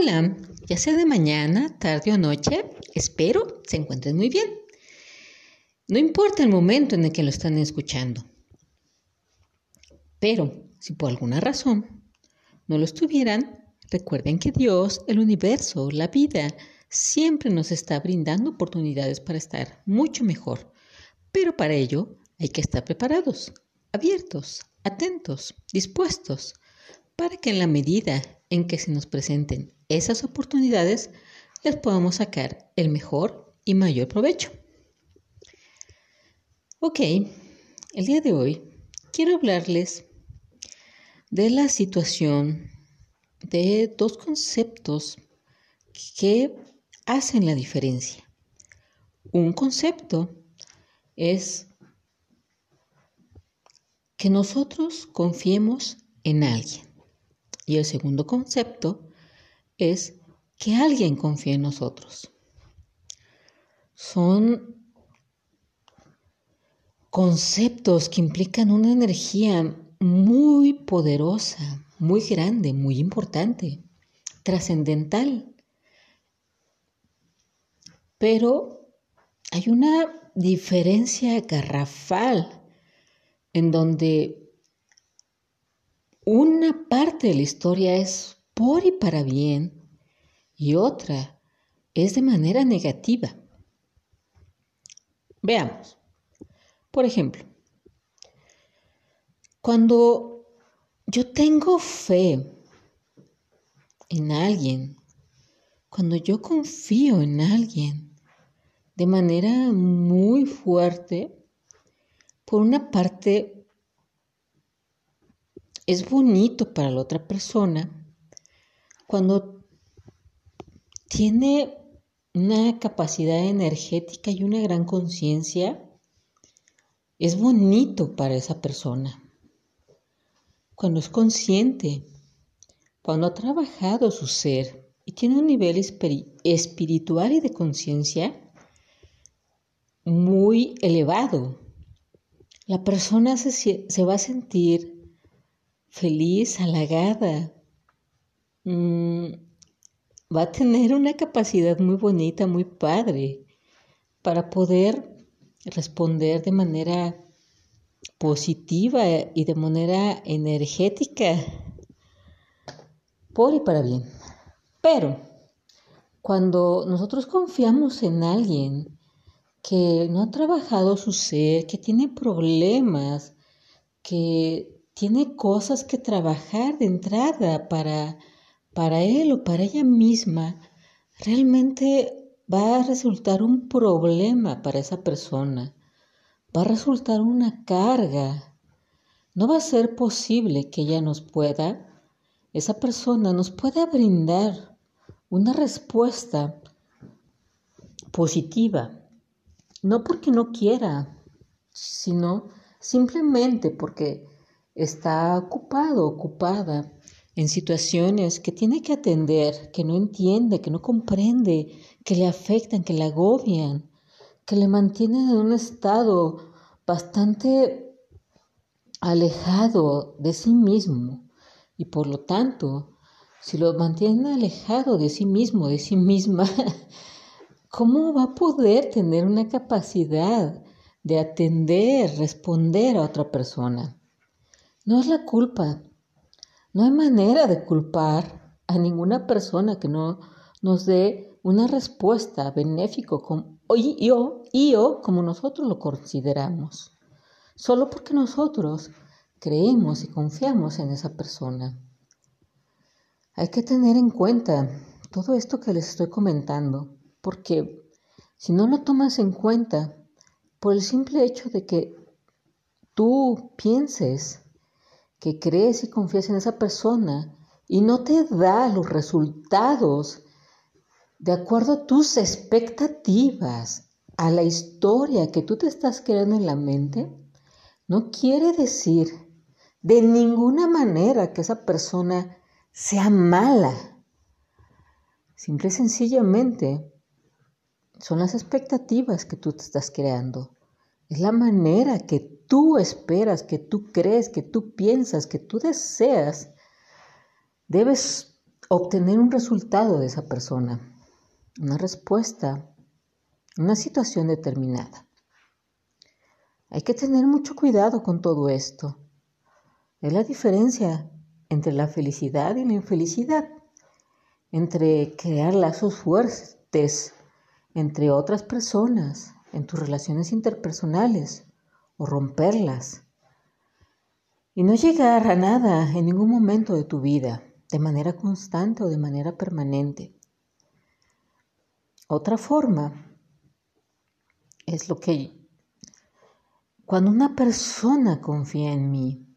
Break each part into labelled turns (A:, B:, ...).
A: Hola, ya sea de mañana, tarde o noche, espero se encuentren muy bien. No importa el momento en el que lo están escuchando. Pero si por alguna razón no lo estuvieran, recuerden que Dios, el universo, la vida, siempre nos está brindando oportunidades para estar mucho mejor. Pero para ello hay que estar preparados, abiertos, atentos, dispuestos, para que en la medida en que se nos presenten esas oportunidades, les podamos sacar el mejor y mayor provecho. Ok, el día de hoy quiero hablarles de la situación de dos conceptos que hacen la diferencia. Un concepto es que nosotros confiemos en alguien. Y el segundo concepto es que alguien confíe en nosotros. Son conceptos que implican una energía muy poderosa, muy grande, muy importante, trascendental. Pero hay una diferencia garrafal en donde una parte de la historia es por y para bien y otra es de manera negativa. Veamos. Por ejemplo, cuando yo tengo fe en alguien, cuando yo confío en alguien de manera muy fuerte, por una parte es bonito para la otra persona cuando tiene una capacidad energética y una gran conciencia, es bonito para esa persona. Cuando es consciente, cuando ha trabajado su ser y tiene un nivel espiritual y de conciencia muy elevado, la persona se, se va a sentir feliz, halagada, Mm, va a tener una capacidad muy bonita, muy padre, para poder responder de manera positiva y de manera energética por y para bien. Pero cuando nosotros confiamos en alguien que no ha trabajado su ser, que tiene problemas, que tiene cosas que trabajar de entrada para para él o para ella misma, realmente va a resultar un problema para esa persona, va a resultar una carga. No va a ser posible que ella nos pueda, esa persona nos pueda brindar una respuesta positiva, no porque no quiera, sino simplemente porque está ocupado, ocupada en situaciones que tiene que atender, que no entiende, que no comprende, que le afectan, que le agobian, que le mantienen en un estado bastante alejado de sí mismo. Y por lo tanto, si lo mantienen alejado de sí mismo, de sí misma, ¿cómo va a poder tener una capacidad de atender, responder a otra persona? No es la culpa no hay manera de culpar a ninguna persona que no nos dé una respuesta benéfico como, y, y yo como nosotros lo consideramos, solo porque nosotros creemos y confiamos en esa persona. Hay que tener en cuenta todo esto que les estoy comentando, porque si no lo tomas en cuenta, por el simple hecho de que tú pienses que crees y confías en esa persona y no te da los resultados de acuerdo a tus expectativas, a la historia que tú te estás creando en la mente, no quiere decir de ninguna manera que esa persona sea mala. Simple y sencillamente son las expectativas que tú te estás creando. Es la manera que tú esperas, que tú crees, que tú piensas, que tú deseas. Debes obtener un resultado de esa persona, una respuesta, una situación determinada. Hay que tener mucho cuidado con todo esto. Es la diferencia entre la felicidad y la infelicidad, entre crear lazos fuertes entre otras personas, en tus relaciones interpersonales, o romperlas, y no llegar a nada en ningún momento de tu vida, de manera constante o de manera permanente. Otra forma es lo que cuando una persona confía en mí,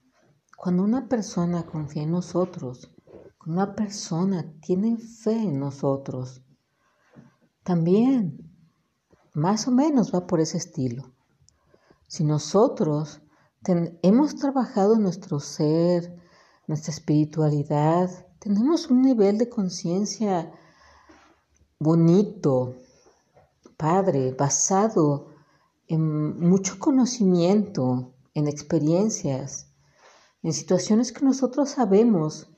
A: cuando una persona confía en nosotros, cuando una persona tiene fe en nosotros, también más o menos va por ese estilo. Si nosotros hemos trabajado nuestro ser, nuestra espiritualidad, tenemos un nivel de conciencia bonito, padre, basado en mucho conocimiento, en experiencias, en situaciones que nosotros sabemos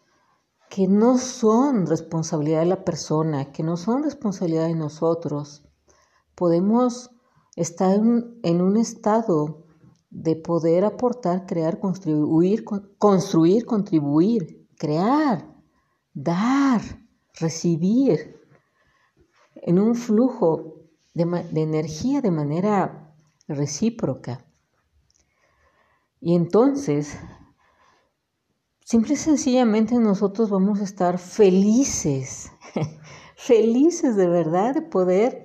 A: que no son responsabilidad de la persona, que no son responsabilidad de nosotros. Podemos estar en, un estado de poder aportar, crear, construir, construir, contribuir, crear, dar, recibir, en un flujo de, de energía de manera recíproca. Y entonces, simple y sencillamente nosotros vamos a estar felices, felices de verdad de poder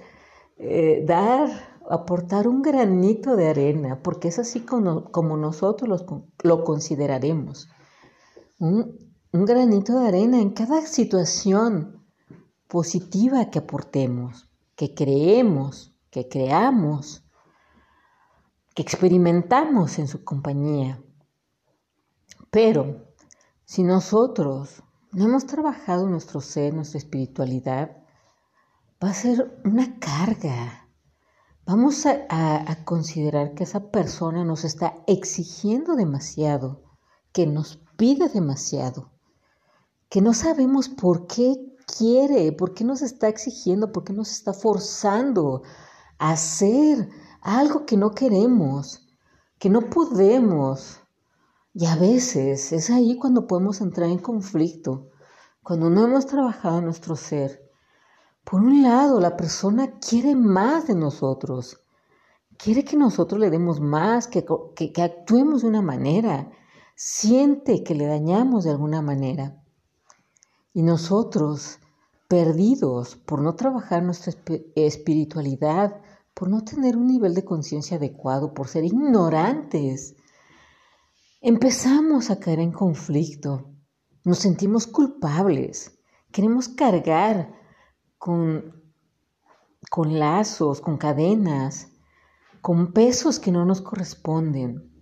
A: eh, dar, aportar un granito de arena, porque es así como, como nosotros lo consideraremos. Un, un granito de arena en cada situación positiva que aportemos, que creemos, que creamos experimentamos en su compañía. Pero si nosotros no hemos trabajado nuestro ser, nuestra espiritualidad, va a ser una carga. Vamos a, considerar que esa persona nos está exigiendo demasiado, que nos pide demasiado, que no sabemos por qué quiere, por qué nos está exigiendo, por qué nos está forzando a hacer algo que no queremos, que no podemos. Y a veces es ahí cuando podemos entrar en conflicto, cuando no hemos trabajado nuestro ser. Por un lado, la persona quiere más de nosotros, quiere que nosotros le demos más, que, que actuemos de una manera, siente que le dañamos de alguna manera. Y nosotros, perdidos por no trabajar nuestra espiritualidad, por no tener un nivel de conciencia adecuado, por ser ignorantes. Empezamos a caer en conflicto, nos sentimos culpables, queremos cargar con, con lazos, con cadenas, con pesos que no nos corresponden.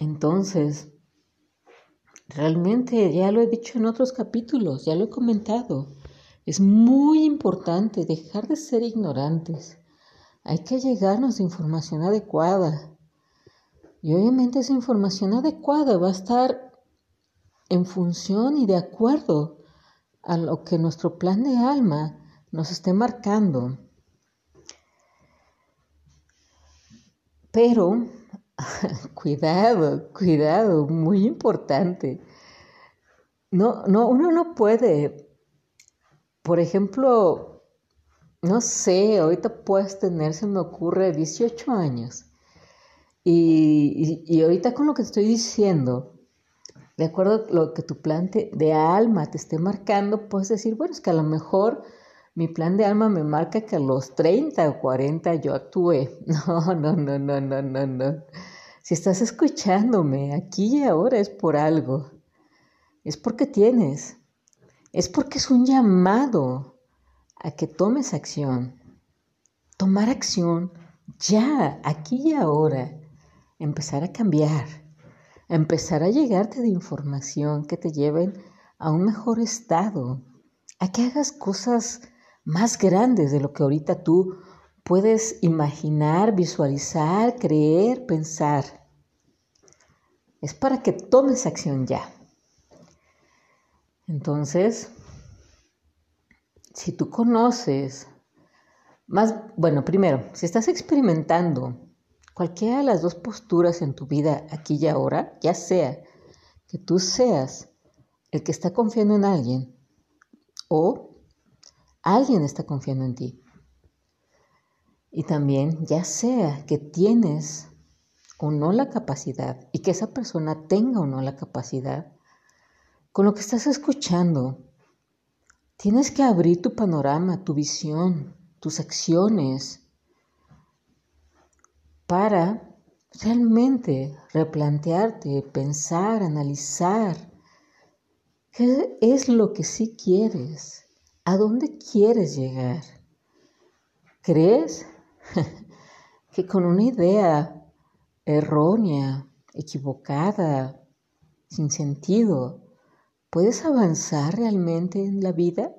A: Entonces, realmente ya lo he dicho en otros capítulos, ya lo he comentado, es muy importante dejar de ser ignorantes. Hay que llegarnos de información adecuada. Y obviamente esa información adecuada va a estar en función y de acuerdo a lo que nuestro plan de alma nos esté marcando. Pero, cuidado, cuidado, muy importante. No, no, uno no puede por ejemplo, no sé, ahorita puedes tener, se me ocurre, 18 años. Y, ahorita con lo que estoy diciendo, de acuerdo a lo que tu plan de alma te esté marcando, puedes decir, bueno, es que a lo mejor mi plan de alma me marca que a los 30 o 40 yo actúe. No, no, no, no, no, no, no. Si estás escuchándome aquí y ahora es por algo. Es porque tienes es porque es un llamado a que tomes acción. Tomar acción ya, aquí y ahora. Empezar a cambiar. Empezar a llegarte de información que te lleven a un mejor estado. A que hagas cosas más grandes de lo que ahorita tú puedes imaginar, visualizar, creer, pensar. Es para que tomes acción ya. Entonces, si tú conoces, más, bueno, primero, si estás experimentando cualquiera de las dos posturas en tu vida aquí y ahora, ya sea que tú seas el que está confiando en alguien o alguien está confiando en ti. Y también ya sea que tienes o no la capacidad y que esa persona tenga o no la capacidad, con lo que estás escuchando, tienes que abrir tu panorama, tu visión, tus acciones para realmente replantearte, pensar, analizar qué es lo que sí quieres, a dónde quieres llegar. ¿Crees que con una idea errónea, equivocada, sin sentido, puedes avanzar realmente en la vida?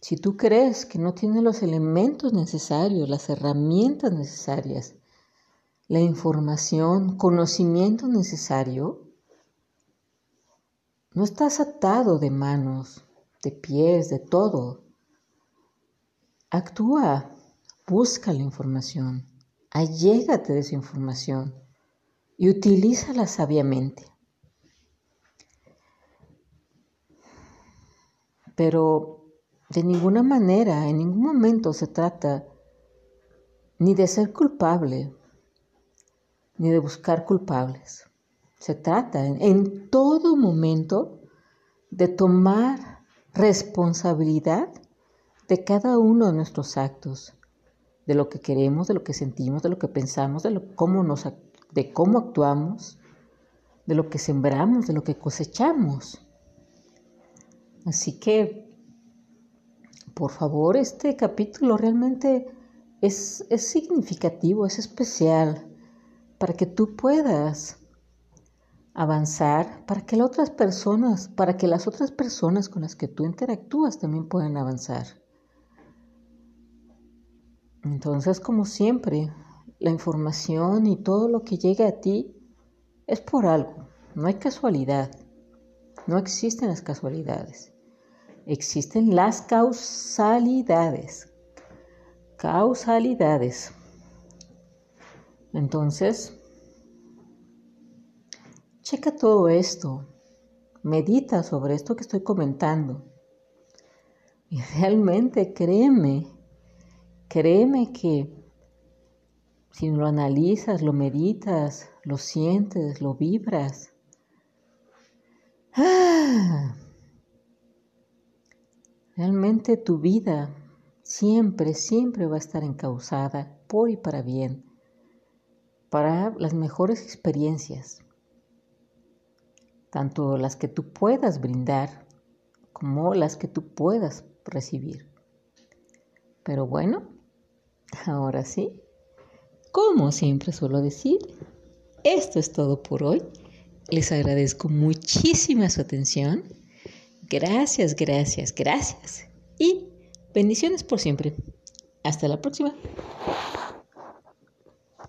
A: Si tú crees que no tienes los elementos necesarios, las herramientas necesarias, la información, conocimiento necesario, no estás atado de manos, de pies, de todo. Actúa Busca la información, allégate de esa información y utilízala sabiamente. Pero de ninguna manera, en ningún momento se trata ni de ser culpable, ni de buscar culpables. Se trata en, todo momento de tomar responsabilidad de cada uno de nuestros actos de lo que queremos, de lo que sentimos, de lo que pensamos, de, lo, cómo, nos, de cómo actuamos, de lo que sembramos, de lo que cosechamos. Así que, por favor, este capítulo realmente es, es significativo, es especial, para que tú puedas avanzar, para que las otras personas, para que las otras personas con las que tú interactúas también puedan avanzar. Entonces, como siempre, la información y todo lo que llega a ti es por algo, no hay casualidad, no existen las casualidades, existen las causalidades, causalidades. Entonces, checa todo esto, medita sobre esto que estoy comentando y realmente créeme Créeme que si lo analizas, lo meditas, lo sientes, lo vibras, ¡ah! Realmente tu vida siempre, siempre va a estar encauzada por y para bien, para las mejores experiencias, tanto las que tú puedas brindar como las que tú puedas recibir. Pero bueno, Ahora sí, como siempre suelo decir, esto es todo por hoy. Les agradezco muchísima su atención. Gracias, gracias, gracias. Y bendiciones por siempre. Hasta la próxima.